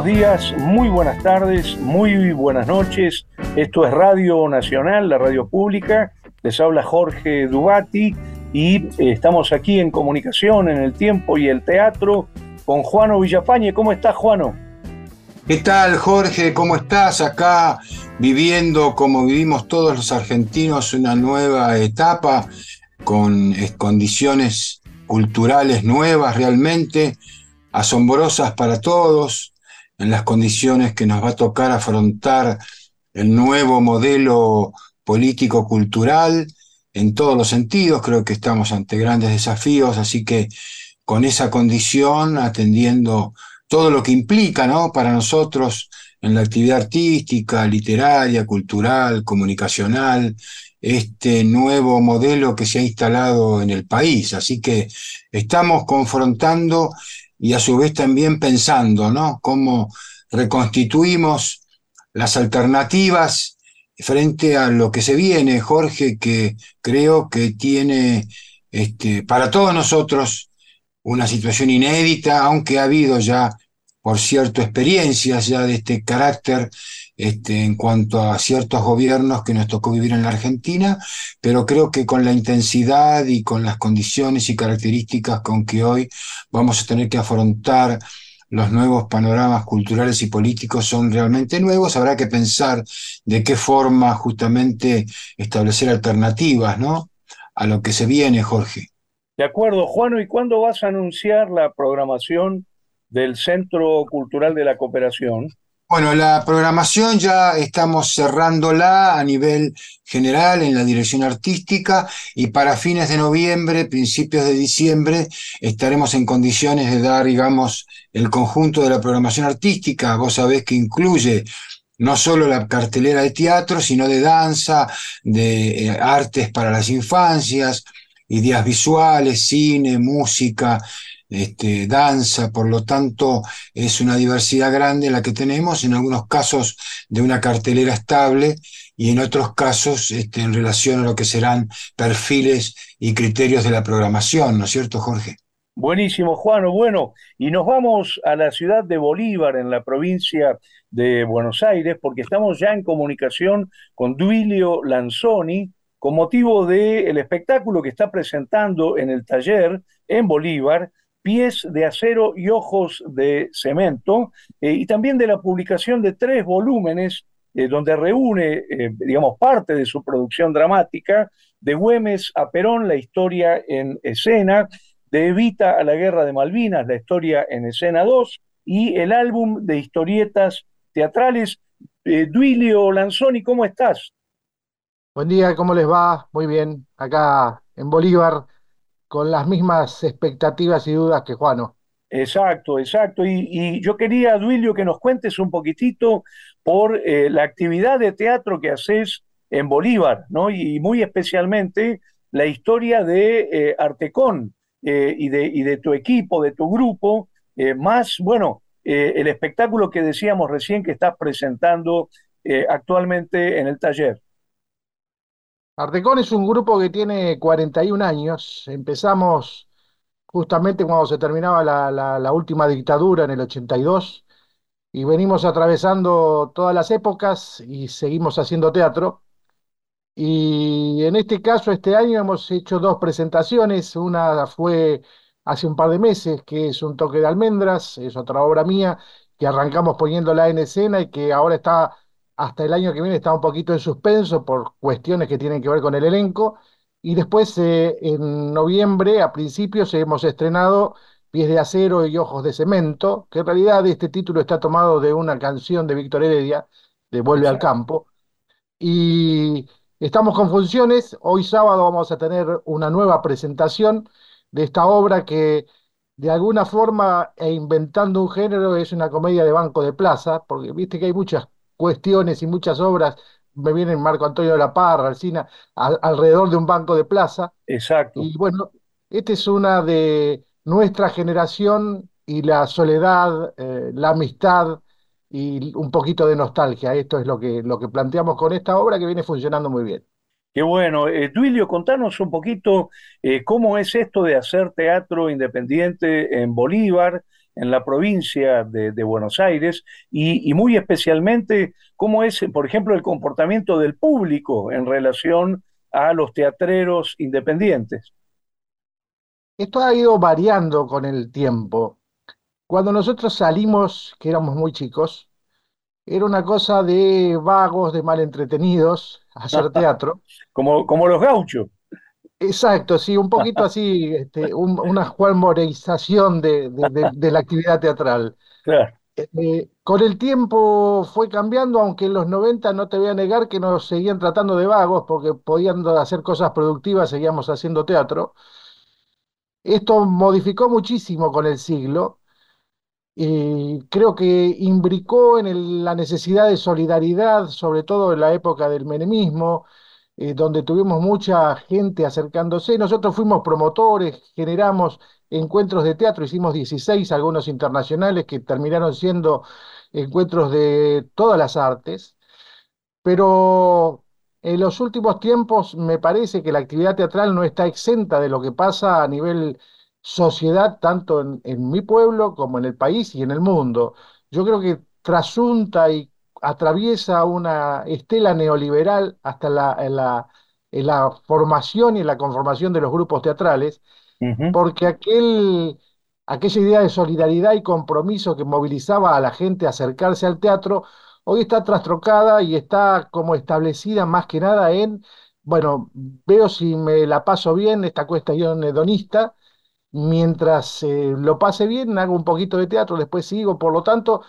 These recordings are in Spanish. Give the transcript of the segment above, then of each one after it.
buenos días, muy buenas tardes, muy buenas noches. Esto es Radio Nacional, la radio pública. Les habla Jorge Dubati y eh, estamos aquí en comunicación, en el tiempo y el teatro con Juano Villafañe. ¿Cómo estás, Juano? ¿Qué tal, Jorge? ¿Cómo estás? Acá viviendo como vivimos todos los argentinos una nueva etapa con eh, condiciones culturales nuevas realmente, asombrosas para todos, en las condiciones que nos va a tocar afrontar el nuevo modelo político-cultural en todos los sentidos. Creo que estamos ante grandes desafíos, así que con esa condición, atendiendo todo lo que implica ¿no? para nosotros en la actividad artística, literaria, cultural, comunicacional, este nuevo modelo que se ha instalado en el país. Así que estamos confrontando y a su vez también pensando, ¿no? Cómo reconstituimos las alternativas frente a lo que se viene, Jorge, que creo que tiene este, para todos nosotros una situación inédita, aunque ha habido ya, por cierto, experiencias ya de este carácter este, en cuanto a ciertos gobiernos que nos tocó vivir en la Argentina, pero creo que con la intensidad y con las condiciones y características con que hoy vamos a tener que afrontar los nuevos panoramas culturales y políticos son realmente nuevos, habrá que pensar de qué forma justamente establecer alternativas, ¿no? A lo que se viene, Jorge. De acuerdo, Juano, ¿y cuándo vas a anunciar la programación del Centro Cultural de la Cooperación? Bueno, la programación ya estamos cerrándola a nivel general en la dirección artística y para fines de noviembre, principios de diciembre, estaremos en condiciones de dar, digamos, el conjunto de la programación artística. Vos sabés que incluye no solo la cartelera de teatro, sino de danza, de eh, artes para las infancias, ideas visuales, cine, música, este, danza, por lo tanto es una diversidad grande la que tenemos, en algunos casos de una cartelera estable y en otros casos este, en relación a lo que serán perfiles y criterios de la programación, ¿no es cierto, Jorge? Buenísimo, Juano. Bueno, y nos vamos a la ciudad de Bolívar, en la provincia de Buenos Aires, porque estamos ya en comunicación con Duilio Lanzoni, con motivo del espectáculo que está presentando en el taller en Bolívar, Pies de acero y ojos de cemento, eh, y también de la publicación de tres volúmenes eh, donde reúne, eh, digamos, parte de su producción dramática, de Güemes a Perón, la historia en escena, de Evita a la Guerra de Malvinas, la historia en escena 2, y el álbum de historietas teatrales. Duilio Lanzoni, ¿cómo estás? Buen día, ¿cómo les va? Muy bien, acá en Bolívar, con las mismas expectativas y dudas que Juano. Exacto, exacto. Y, yo quería, Duilio, que nos cuentes un poquitito por eh, la actividad de teatro que haces en Bolívar, ¿no? Y, muy especialmente la historia de eh, Artecón eh, y, de, y de tu equipo, de tu grupo, más, bueno, el espectáculo que decíamos recién que estás presentando actualmente en el taller. Artecón es un grupo que tiene 41 años. Empezamos justamente cuando se terminaba la, última dictadura en el 82 y venimos atravesando todas las épocas y seguimos haciendo teatro. Y en este caso, este año hemos hecho dos presentaciones. Una fue hace un par de meses, que es Un toque de almendras, es otra obra mía que arrancamos poniéndola en escena y que ahora está hasta el año que viene está un poquito en suspenso por cuestiones que tienen que ver con el elenco. Y después, eh, en noviembre, a principios, hemos estrenado Pies de Acero y Ojos de Cemento, que en realidad este título está tomado de una canción de Víctor Heredia, de Vuelve al Campo. Y estamos con funciones. Hoy sábado vamos a tener una nueva presentación de esta obra que de alguna forma, e inventando un género, es una comedia de banco de plaza, porque viste que hay muchas cuestiones y muchas obras, me viene Marco Antonio de la Parra, Alcina, alrededor de un banco de plaza. Exacto. Y bueno, esta es una de nuestra generación y la soledad, eh, la amistad y un poquito de nostalgia. Esto es lo que, lo que planteamos con esta obra que viene funcionando muy bien. Qué bueno. Eh, Duilio, contanos un poquito eh, cómo es esto de hacer teatro independiente en Bolívar, en la provincia de, Buenos Aires y, muy especialmente cómo es, por ejemplo, el comportamiento del público en relación a los teatreros independientes. Esto ha ido variando con el tiempo. Cuando nosotros salimos, que éramos muy chicos, era una cosa de vagos, de mal entretenidos, hacer teatro. como, como los gauchos. Exacto, sí, un poquito así, este, una juanmoreización de, de, la actividad teatral. Eh, con el tiempo fue cambiando, aunque en los 90 no te voy a negar que nos seguían tratando de vagos, porque podían hacer cosas productivas, seguíamos haciendo teatro. Esto modificó muchísimo con el siglo. y creo que imbricó en la necesidad de solidaridad, sobre todo en la época del menemismo, eh, donde tuvimos mucha gente acercándose. Nosotros fuimos promotores, generamos encuentros de teatro, hicimos 16, algunos internacionales que terminaron siendo encuentros de todas las artes, pero en los últimos tiempos me parece que la actividad teatral no está exenta de lo que pasa a nivel sociedad, tanto en, en mi pueblo como en el país y en el mundo. Yo creo que trasunta y atraviesa una estela neoliberal hasta la, en la, la formación y en la conformación de los grupos teatrales, porque aquel, aquella idea de solidaridad y compromiso que movilizaba a la gente a acercarse al teatro, hoy está trastrocada y está como establecida más que nada en, bueno, veo si me la paso bien esta cuestión hedonista, mientras eh, lo pase bien, hago un poquito de teatro, después sigo, por lo tanto,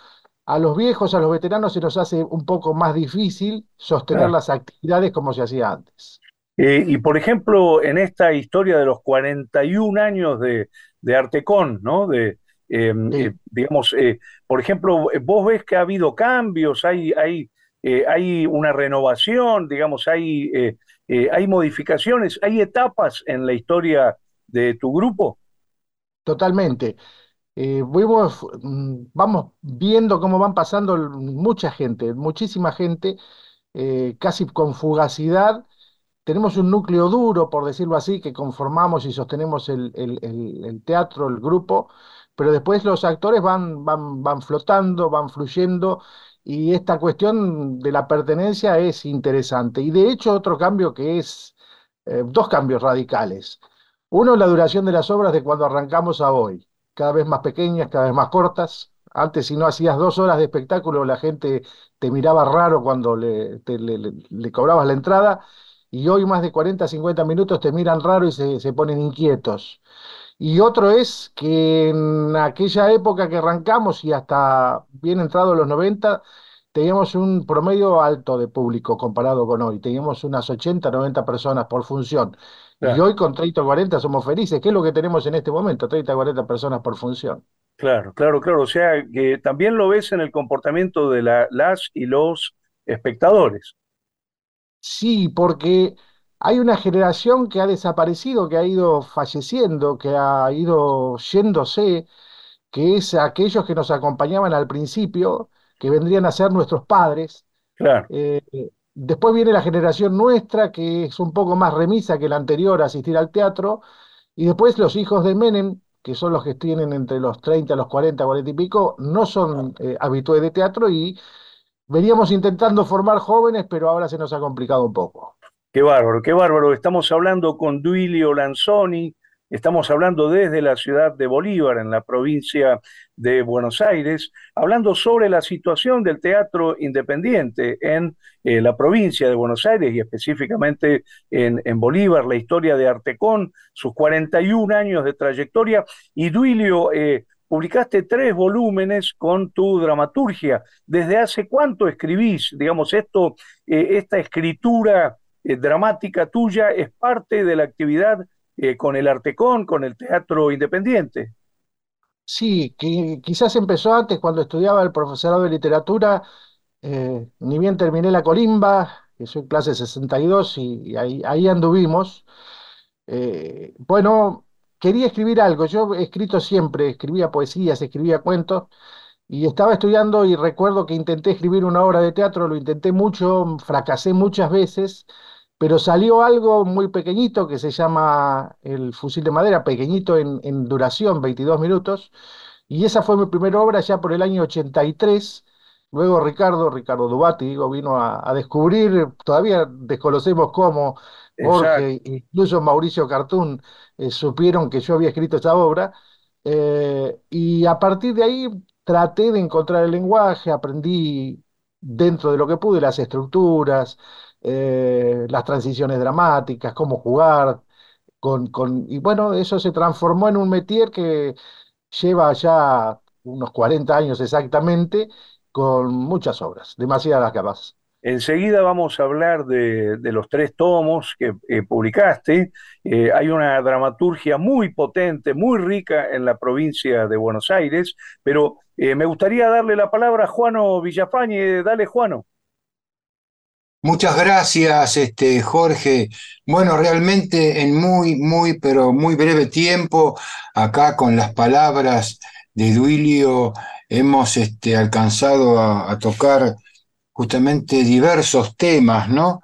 a los viejos, a los veteranos se nos hace un poco más difícil sostener las actividades como se hacía antes. Eh, y por ejemplo, en esta historia de los 41 años de, de Artecón, ¿no? De, em, eh, digamos, eh, por ejemplo, vos ves que ha habido cambios, hay, hay, hay una renovación, digamos, hay, hay modificaciones, hay etapas en la historia de tu grupo. Totalmente. Eh, mm, vamos viendo cómo van pasando mucha gente, muchísima gente, eh, casi con fugacidad. Tenemos un núcleo duro, por decirlo así, que conformamos y sostenemos el, teatro, el grupo, pero después los actores van, van, van flotando, van fluyendo, y esta cuestión de la pertenencia es interesante. Y de hecho, otro cambio que es, eh, dos cambios radicales. Uno, la duración de las obras de cuando arrancamos a hoy cada vez más pequeñas, cada vez más cortas. Antes, si no hacías dos horas de espectáculo, la gente te miraba raro cuando le, le, cobrabas la entrada, y hoy más de 40, 50 minutos te miran raro y se, se ponen inquietos. Y otro es que en aquella época que arrancamos y hasta bien entrado los 90, teníamos un promedio alto de público comparado con hoy. Teníamos unas 80, 90 personas por función. Y hoy con 30 o 40 somos felices. ¿Qué es lo que tenemos en este momento? 30 o 40 personas por función. Claro, claro, claro. O sea, que también lo ves en el comportamiento de la, las y los espectadores. Sí, porque hay una generación que ha desaparecido, que ha ido falleciendo, que ha ido yéndose, que es aquellos que nos acompañaban al principio, que vendrían a ser nuestros padres. Claro. Eh, Después viene la generación nuestra, que es un poco más remisa que la anterior a asistir al teatro, y después los hijos de Menem, que son los que tienen entre los 30, los 40, 40 y pico, no son eh, habituales de teatro y veníamos intentando formar jóvenes, pero ahora se nos ha complicado un poco. Qué bárbaro, qué bárbaro. Estamos hablando con Duilio Lanzoni, Estamos hablando desde la ciudad de Bolívar, en la provincia de Buenos Aires, hablando sobre la situación del teatro independiente en eh, la provincia de Buenos Aires y específicamente en, Bolívar, la historia de Artecón, sus 41 años de trayectoria. Y Duilio, eh, publicaste tres volúmenes con tu dramaturgia. ¿Desde hace cuánto escribís? Digamos, esto, eh, esta escritura dramática tuya es parte de la actividad eh, con el Artecón, con el teatro independiente. Sí, quizás empezó antes cuando estudiaba el profesorado de literatura, eh, ni bien terminé la colimba, que soy clase 62 y, y ahí, ahí, anduvimos. Eh, bueno, quería escribir algo, yo he escrito siempre, escribía poesías, escribía cuentos, y estaba estudiando y recuerdo que intenté escribir una obra de teatro, lo intenté mucho, fracasé muchas veces, pero salió algo muy pequeñito que se llama el fusil de madera, pequeñito en, duración, 22 minutos, Y esa fue mi primera obra ya por el año 83. Luego Ricardo, Ricardo Dubati, digo, vino a, a descubrir, todavía desconocemos cómo, Exacto. Incluso Mauricio Cartún, eh, supieron que yo había escrito esta obra. eh, y a partir de ahí traté de encontrar el lenguaje, aprendí dentro de lo que pude las estructuras, eh, las transiciones dramáticas, cómo jugar, con, con, y bueno, eso se transformó en un métier que lleva ya unos 40 años exactamente, con muchas obras, demasiadas capaz. Enseguida vamos a hablar de, los tres tomos que eh, publicaste. Eh, hay una dramaturgia muy potente, muy rica en la provincia de Buenos Aires, pero me gustaría darle la palabra a Juano Villafañe. Dale, Juano. Muchas gracias, este, Jorge. Bueno, realmente en muy, muy, pero muy breve tiempo, acá con las palabras de Duilio, hemos este, alcanzado a, a tocar justamente diversos temas, ¿no?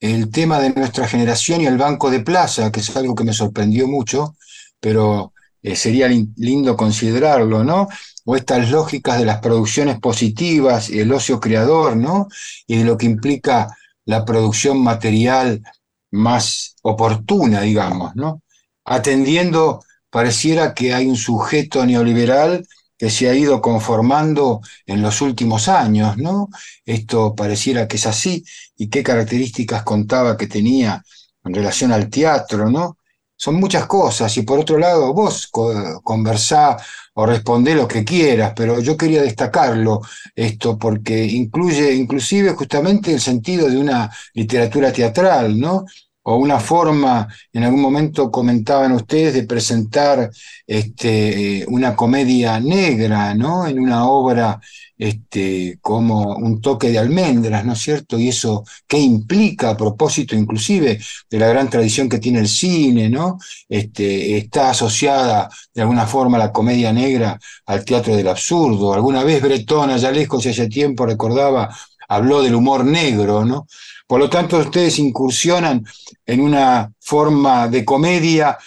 El tema de nuestra generación y el Banco de Plaza, que es algo que me sorprendió mucho, pero eh, sería lin- lindo considerarlo, ¿no? O estas lógicas de las producciones positivas y el ocio creador, ¿no? Y de lo que implica la producción material más oportuna, digamos, ¿no? Atendiendo, pareciera que hay un sujeto neoliberal que se ha ido conformando en los últimos años, ¿no? Esto pareciera que es así, y qué características contaba que tenía en relación al teatro, ¿no? Son muchas cosas, y por otro lado, vos co- conversá o respondé lo que quieras, pero yo quería destacarlo esto porque incluye inclusive justamente el sentido de una literatura teatral, ¿no? O una forma, en algún momento comentaban ustedes, de presentar este, una comedia negra, ¿no? En una obra este, como un toque de almendras, ¿no es cierto? Y eso, ¿qué implica a propósito inclusive de la gran tradición que tiene el cine, ¿no? Este, está asociada de alguna forma la comedia negra al teatro del absurdo. Alguna vez Bretón, allá lejos hace tiempo, recordaba, habló del humor negro, ¿no? Por lo tanto, ustedes incursionan en una forma de comedia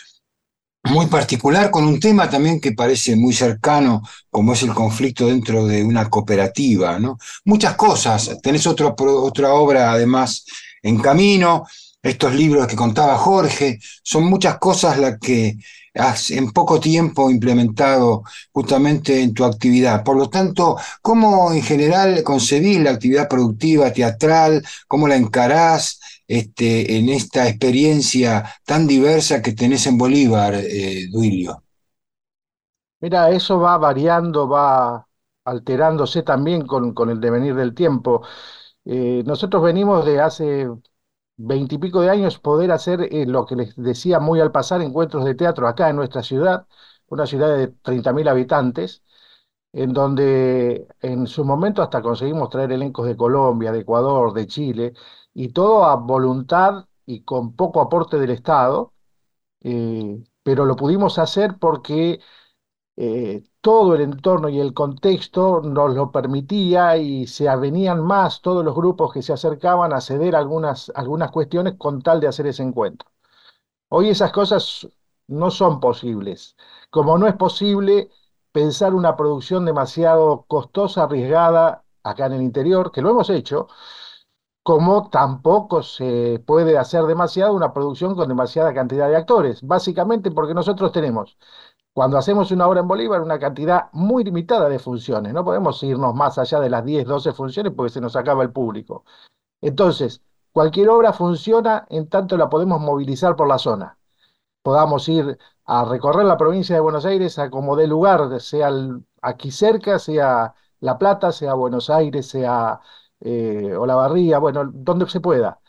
muy particular con un tema también que parece muy cercano, como es el conflicto dentro de una cooperativa, ¿no? Muchas cosas. Tenés otro, otra obra además en camino, estos libros que contaba Jorge, son muchas cosas las que has en poco tiempo implementado justamente en tu actividad. Por lo tanto, ¿cómo en general concebís la actividad productiva teatral? ¿Cómo la encarás? Este, en esta experiencia tan diversa que tenés en Bolívar, eh, Duilio. Mira, eso va variando, va alterándose también con, el devenir del tiempo. Eh, nosotros venimos de hace veintipico de años poder hacer eh, lo que les decía muy al pasar, encuentros de teatro acá en nuestra ciudad, una ciudad de 30.000 habitantes, en donde en su momento hasta conseguimos traer elencos de Colombia, de Ecuador, de Chile, y todo a voluntad y con poco aporte del Estado, eh, pero lo pudimos hacer porque eh, todo el entorno y el contexto nos lo permitía y se avenían más todos los grupos que se acercaban a ceder algunas, algunas cuestiones con tal de hacer ese encuentro. Hoy esas cosas no son posibles, como no es posible pensar una producción demasiado costosa, arriesgada acá en el interior, que lo hemos hecho, como tampoco se puede hacer demasiado una producción con demasiada cantidad de actores, básicamente porque nosotros tenemos cuando hacemos una obra en Bolívar, una cantidad muy limitada de funciones. No podemos irnos más allá de las 10, 12 funciones porque se nos acaba el público. Entonces, cualquier obra funciona en tanto la podemos movilizar por la zona. Podamos ir a recorrer la provincia de Buenos Aires a como dé lugar, sea aquí cerca, sea La Plata, sea Buenos Aires, sea eh, Olavarría, bueno, donde se pueda.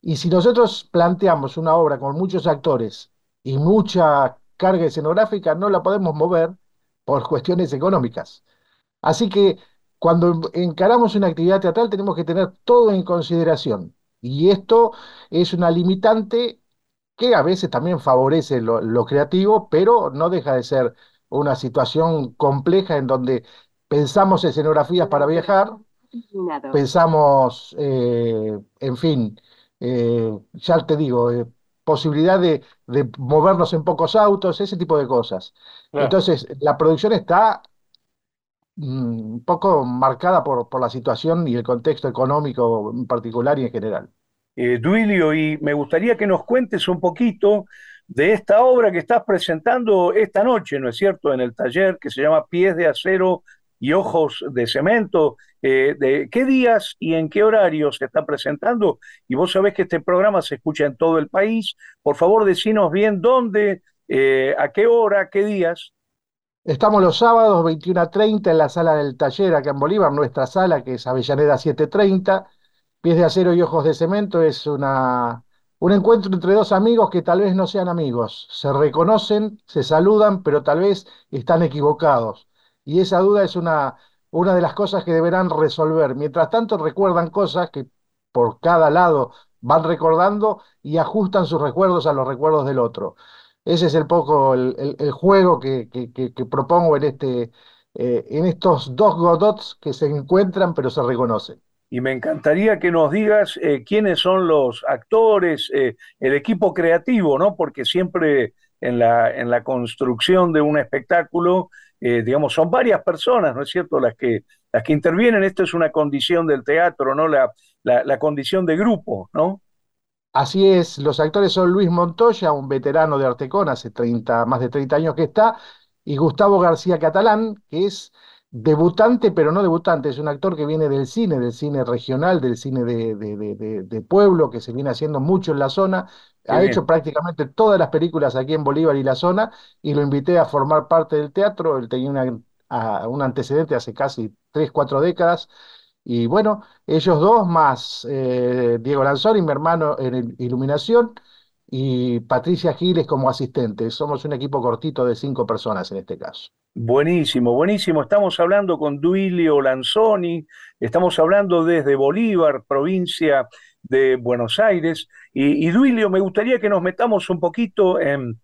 Y si nosotros planteamos una obra con muchos actores y mucha carga escenográfica, no la podemos mover por cuestiones económicas. Así que cuando encaramos una actividad teatral tenemos que tener todo en consideración. Y esto es una limitante que a veces también favorece lo, lo creativo, pero no deja de ser una situación compleja en donde pensamos escenografías para viajar pensamos, eh, en fin, eh, ya te digo, eh, posibilidad de, de movernos en pocos autos, ese tipo de cosas. Claro. Entonces, la producción está mm, un poco marcada por, por la situación y el contexto económico en particular y en general. Eh, Duilio, y me gustaría que nos cuentes un poquito de esta obra que estás presentando esta noche, ¿no es cierto?, en el taller que se llama Pies de Acero y Ojos de Cemento. Eh, de qué días y en qué horario se está presentando. Y vos sabés que este programa se escucha en todo el país. Por favor, decinos bien dónde, eh, a qué hora, qué días. Estamos los sábados 21 a 30 en la sala del taller acá en Bolívar, nuestra sala que es Avellaneda 730. Pies de acero y ojos de cemento es una, un encuentro entre dos amigos que tal vez no sean amigos. Se reconocen, se saludan, pero tal vez están equivocados. Y esa duda es una, una de las cosas que deberán resolver. Mientras tanto, recuerdan cosas que por cada lado van recordando y ajustan sus recuerdos a los recuerdos del otro. Ese es el poco el, juego que, propongo en, este, eh, en estos dos Godots que se encuentran pero se reconocen. Y me encantaría que nos digas eh, quiénes son los actores, eh, el equipo creativo, ¿no? Porque siempre en la, en la construcción de un espectáculo, digamos, son varias personas, ¿no es cierto?, las que, las que intervienen. Esto es una condición del teatro, ¿no? La, la, la condición de grupo, ¿no? Así es, los actores son Luis Montoya, un veterano de Artecón, hace 30, más de 30 años que está, y Gustavo García Catalán, que es debutante, pero no debutante, es un actor que viene del cine, del cine regional, del cine de, de, pueblo, que se viene haciendo mucho en la zona, ha hecho prácticamente todas las películas aquí en Bolívar y la zona, y lo invité a formar parte del teatro, él tenía un antecedente hace casi 3, 4 décadas, y bueno, ellos dos más eh, Diego Lanzoni, mi hermano en iluminación, y Patricia Giles como asistente. Somos un equipo cortito de cinco personas en este caso. Buenísimo, buenísimo. Estamos hablando con Duilio Lanzoni, estamos hablando desde Bolívar, provincia de Buenos Aires. Y, Duilio, me gustaría que nos metamos un poquito en,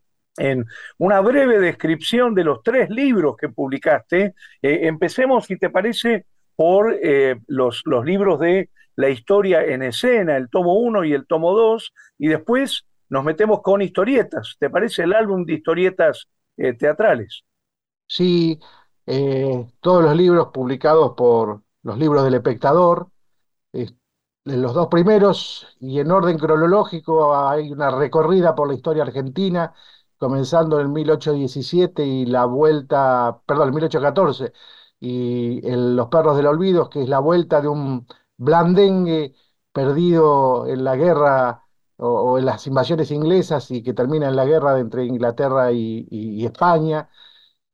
una breve descripción de los tres libros que publicaste. Eh, empecemos, si te parece, por eh, los, libros de la historia en escena, el tomo 1 y el tomo 2, y después nos metemos con historietas. ¿Te parece el álbum de historietas eh, teatrales? Sí, todos los libros publicados por los libros del espectador, los dos primeros, y en orden cronológico hay una recorrida por la historia argentina, comenzando en 1817 y la vuelta, perdón, en 1814 y Los Perros del Olvido, que es la vuelta de un blandengue perdido en la guerra o, en las invasiones inglesas y que termina en la guerra entre Inglaterra y, España.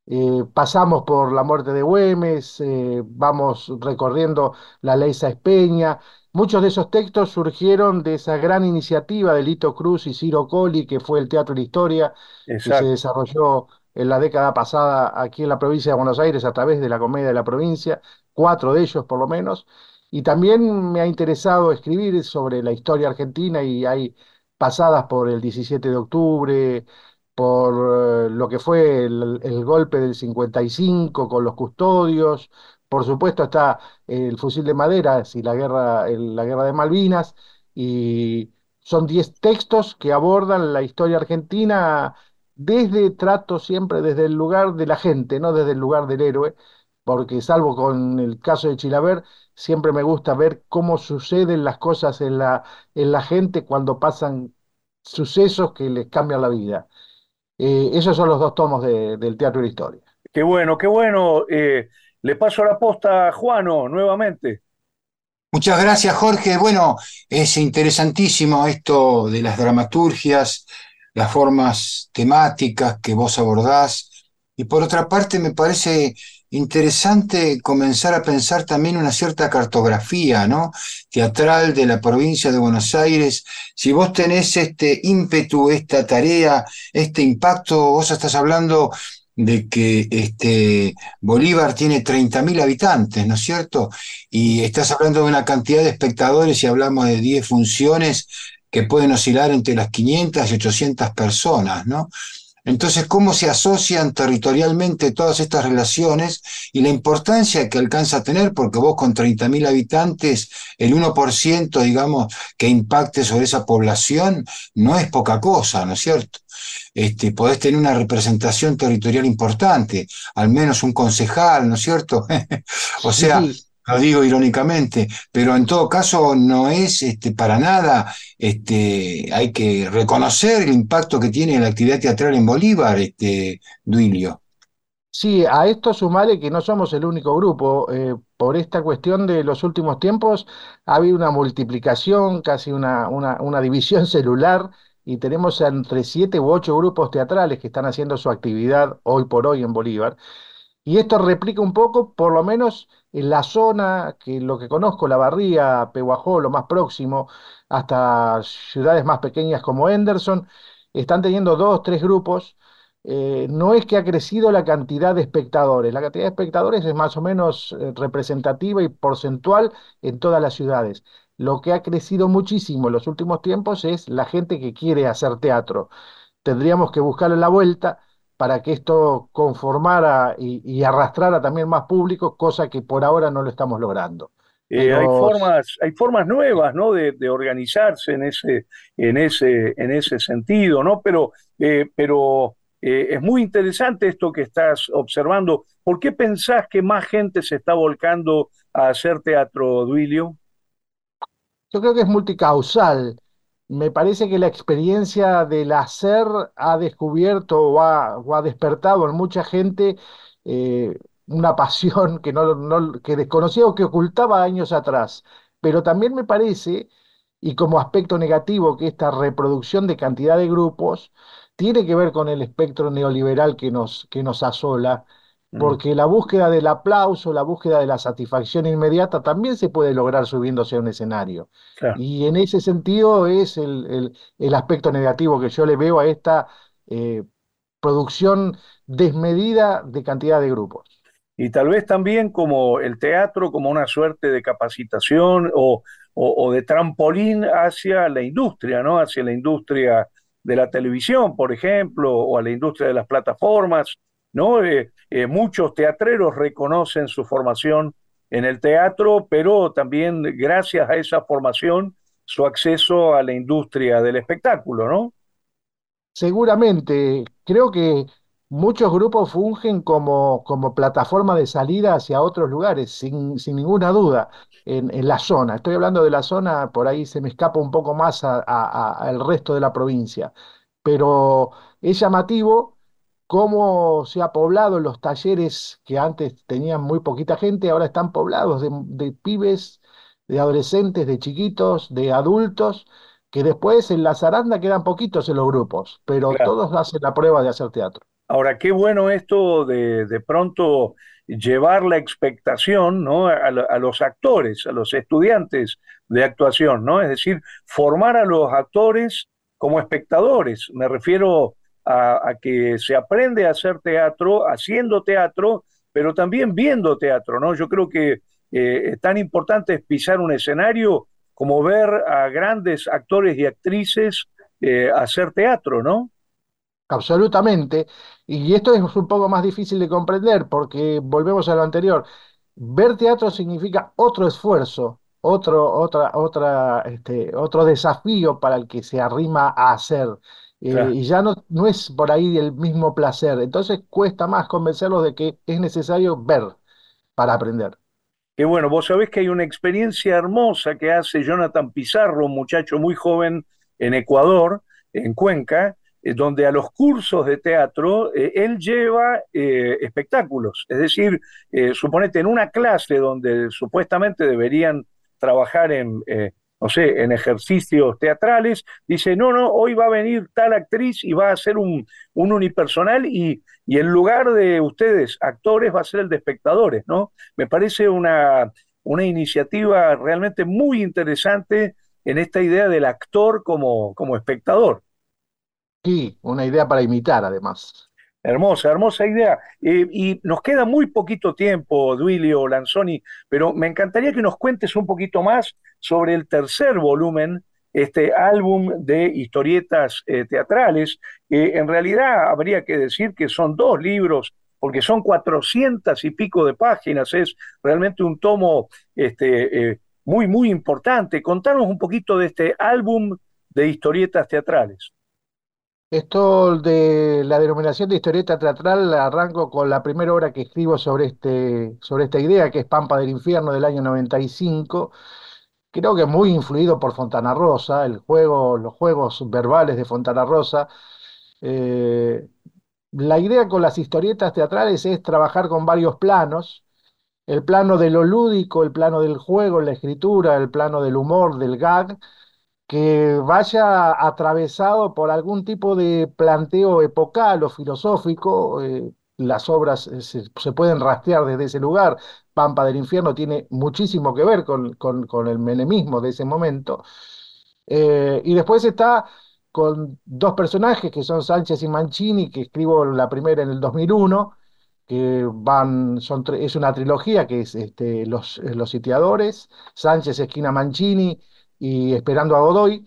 Eh, pasamos por la muerte de Güemes, eh, vamos recorriendo la ley Espeña. Muchos de esos textos surgieron de esa gran iniciativa de Lito Cruz y Ciro Colli, que fue el Teatro de la Historia, que se desarrolló en la década pasada aquí en la provincia de Buenos Aires a través de la Comedia de la Provincia, cuatro de ellos por lo menos, y también me ha interesado escribir sobre la historia argentina y hay pasadas por el 17 de octubre, por eh, lo que fue el, golpe del 55 con los custodios, por supuesto está el fusil de madera y la guerra, la guerra de Malvinas, y son 10 textos que abordan la historia argentina desde trato siempre desde el lugar de la gente, no desde el lugar del héroe, porque salvo con el caso de Chilaver, siempre me gusta ver cómo suceden las cosas en la, en la gente cuando pasan sucesos que les cambian la vida. Eh, esos son los dos tomos del Teatro de la Historia. Qué bueno, qué bueno. Eh, le paso la posta a Juano nuevamente. Muchas gracias, Jorge. Bueno, es interesantísimo esto de las dramaturgias, las formas temáticas que vos abordás. Y por otra parte, me parece interesante comenzar a pensar también una cierta cartografía ¿no? teatral de la provincia de Buenos Aires. Si vos tenés este ímpetu, esta tarea, este impacto, vos estás hablando de que este, Bolívar tiene 30.000 habitantes, ¿no es cierto? Y estás hablando de una cantidad de espectadores y hablamos de 10 funciones que pueden oscilar entre las 500 y 800 personas, ¿no? Entonces, ¿cómo se asocian territorialmente todas estas relaciones y la importancia que alcanza a tener? Porque vos con 30.000 habitantes, el 1%, digamos, que impacte sobre esa población, no es poca cosa, ¿no es cierto? Este, podés tener una representación territorial importante, al menos un concejal, ¿no es cierto? o sea, lo digo irónicamente, pero en todo caso no es este, para nada, este, hay que reconocer el impacto que tiene la actividad teatral en Bolívar, este, Duilio. Sí, a esto sumaré que no somos el único grupo. Eh, por esta cuestión de los últimos tiempos ha habido una multiplicación, casi una, una, una división celular, y tenemos entre siete u ocho grupos teatrales que están haciendo su actividad hoy por hoy en Bolívar. Y esto replica un poco, por lo menos en la zona, que lo que conozco, La Barría, Pehuajó, lo más próximo, hasta ciudades más pequeñas como Henderson, están teniendo dos, tres grupos. Eh, no es que ha crecido la cantidad de espectadores, la cantidad de espectadores es más o menos eh, representativa y porcentual en todas las ciudades. Lo que ha crecido muchísimo en los últimos tiempos es la gente que quiere hacer teatro. Tendríamos que buscarle la vuelta para que esto conformara y, arrastrara también más público, cosa que por ahora no lo estamos logrando. Eh, hay, formas, hay formas nuevas ¿no? de, organizarse en ese, en, ese, en ese sentido, ¿no? pero, eh, pero eh, es muy interesante esto que estás observando. ¿Por qué pensás que más gente se está volcando a hacer teatro, Duilio? Yo creo que es multicausal me parece que la experiencia del hacer ha descubierto o ha, despertado en mucha gente eh, una pasión que, no, que desconocía o que ocultaba años atrás. Pero también me parece, y como aspecto negativo, que esta reproducción de cantidad de grupos tiene que ver con el espectro neoliberal que nos, que nos asola porque la búsqueda del aplauso, la búsqueda de la satisfacción inmediata también se puede lograr subiéndose a un escenario. Y en ese sentido es el, aspecto negativo que yo le veo a esta eh, producción desmedida de cantidad de grupos. Y tal vez también como el teatro, como una suerte de capacitación o, o de trampolín hacia la industria, ¿no? Hacia la industria de la televisión, por ejemplo, o a la industria de las plataformas ¿no? Eh, eh, muchos teatreros reconocen su formación en el teatro, pero también gracias a esa formación su acceso a la industria del espectáculo, ¿no? Seguramente, creo que muchos grupos fungen como, como plataforma de salida hacia otros lugares, sin, ninguna duda, en, la zona. Estoy hablando de la zona, por ahí se me escapa un poco más al resto de la provincia, pero es llamativo cómo se ha poblado los talleres que antes tenían muy poquita gente, ahora están poblados de, pibes, de adolescentes, de chiquitos, de adultos, que después en la zaranda quedan poquitos en los grupos, pero todos hacen la prueba de hacer teatro. Ahora, qué bueno esto de de pronto llevar la expectación ¿no? a, a, los actores, a los estudiantes de actuación, ¿no? Es decir, formar a los actores como espectadores. Me refiero a, que se aprende a hacer teatro, haciendo teatro, pero también viendo teatro, ¿no? Yo creo que eh, tan importante es pisar un escenario como ver a grandes actores y actrices eh, hacer teatro, ¿no? Absolutamente. Y esto es un poco más difícil de comprender porque volvemos a lo anterior. Ver teatro significa otro esfuerzo, otro, otra, otra, este, otro desafío para el que se arrima a hacer. Eh, y ya no, no es por ahí el mismo placer. Entonces cuesta más convencerlos de que es necesario ver para aprender. Qué bueno, vos sabés que hay una experiencia hermosa que hace Jonathan Pizarro, un muchacho muy joven en Ecuador, en Cuenca, eh, donde a los cursos de teatro eh, él lleva espectáculos. Es decir, suponete en una clase donde supuestamente deberían trabajar en, no sé, en ejercicios teatrales, dice, no, no, hoy va a venir tal actriz y va a ser un, un unipersonal y, y en lugar de ustedes, actores, va a ser el de espectadores, ¿no? Me parece una, una iniciativa realmente muy interesante en esta idea del actor como, como espectador. Sí, una idea para imitar además. Hermosa, hermosa idea. Eh, y nos queda muy poquito tiempo, Duilio Lanzoni, pero me encantaría que nos cuentes un poquito más sobre el tercer volumen este álbum de historietas eh, teatrales, que en realidad habría que decir que son dos libros porque son cuatrocientas y pico de páginas, es realmente un tomo este, eh, muy, muy importante. Contanos un poquito de este álbum de historietas teatrales. Esto de la denominación de historieta teatral arranco con la primera obra que escribo sobre, este, sobre esta idea, que es Pampa del Infierno del año 95. Creo que muy influido por Fontana Rosa, el juego, los juegos verbales de Fontana Rosa. Eh, la idea con las historietas teatrales es trabajar con varios planos, el plano de lo lúdico, el plano del juego, la escritura, el plano del humor, del gag, que vaya atravesado por algún tipo de planteo epocal o filosófico. Eh, las obras eh, se, pueden rastrear desde ese lugar. Pampa del Infierno tiene muchísimo que ver con, con, el menemismo de ese momento. Eh, y después está con dos personajes que son Sánchez y Mancini, que escribo la primera en el 2001, que van, es una trilogía que es este, los, los sitiadores, Sánchez, Esquina Mancini y Esperando a Godoy.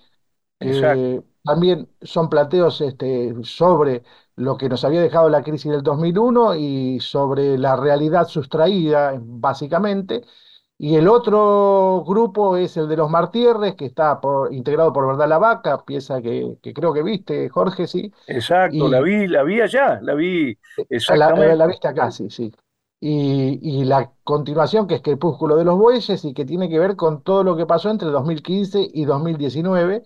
también son planteos este, sobre lo que nos había dejado la crisis del 2001 y sobre la realidad sustraída, básicamente. Y el otro grupo es el de los Martierres, que está integrado por Verdad la Vaca, pieza que, creo que viste, Jorge, sí. Exacto, la vi, la vi allá, la vi exactamente. La, la viste acá, sí, sí. Y, la continuación, que es Crepúsculo de los Bueyes, y que tiene que ver con todo lo que pasó entre 2015 y 2019.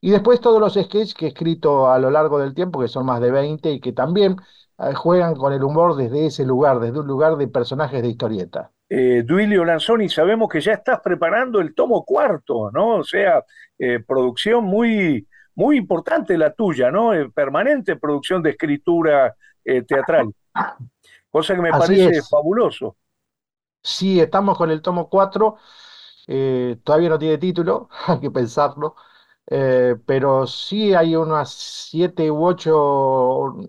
Y después todos los sketches que he escrito a lo largo del tiempo, que son más de 20, y que también eh, juegan con el humor desde ese lugar, desde un lugar de personajes de historieta eh, Duilio Lanzoni, sabemos que ya estás preparando el tomo cuarto, ¿no? O sea, eh, producción muy, muy importante la tuya, ¿no? Permanente producción de escritura teatral. Cosa que me parece fabuloso. Sí, estamos con el tomo 4. todavía no tiene título, hay que pensarlo. pero sí hay unas siete u ocho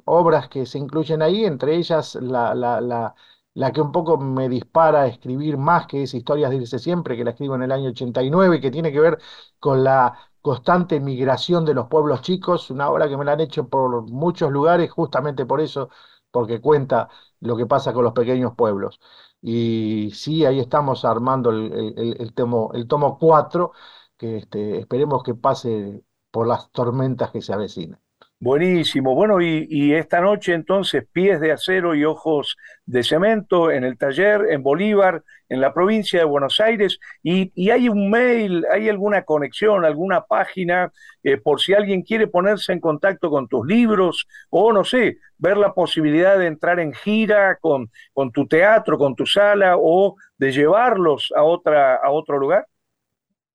obras que se incluyen ahí, entre ellas la, la, la la que un poco me dispara a escribir más que es Historias de irse siempre, que la escribo en el año 89, que tiene que ver con la constante migración de los pueblos chicos, una obra que me la han hecho por muchos lugares, justamente por eso, porque cuenta lo que pasa con los pequeños pueblos. Y sí, ahí estamos armando el, tomo, el tomo 4, que este, esperemos que pase por las tormentas que se avecinan. Buenísimo. Bueno, y, esta noche entonces pies de acero y ojos de cemento en el taller en Bolívar, en la provincia de Buenos Aires. Y, hay un mail, hay alguna conexión, alguna página, eh, por si alguien quiere ponerse en contacto con tus libros o, no sé, ver la posibilidad de entrar en gira con, con tu teatro, con tu sala o de llevarlos a, otra, a otro lugar.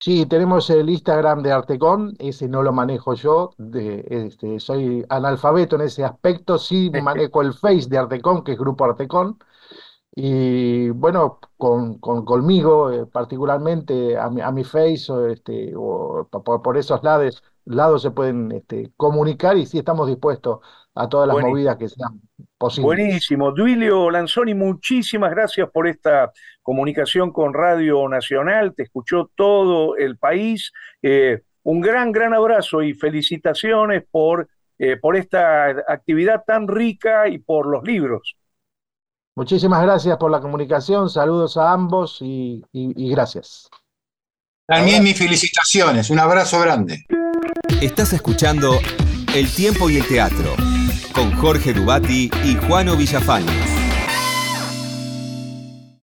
Sí, tenemos el Instagram de Artecon, ese no lo manejo yo, de, este, soy analfabeto en ese aspecto, sí manejo el Face de Artecon, que es Grupo Artecon, y bueno, con, conmigo eh, particularmente a mi, a mi Face este, o por, esos lados, lados se pueden este, comunicar y sí estamos dispuestos a todas las movidas que sean posibles. Buenísimo. Duilio Lanzoni, muchísimas gracias por esta comunicación con Radio Nacional. Te escuchó todo el país. Eh, un gran, gran abrazo y felicitaciones por, eh, por esta actividad tan rica y por los libros. Muchísimas gracias por la comunicación. Saludos a ambos y, y gracias. También mis felicitaciones. Un abrazo grande. Estás escuchando El tiempo y el teatro con Jorge Dubati y Juano Villafañez.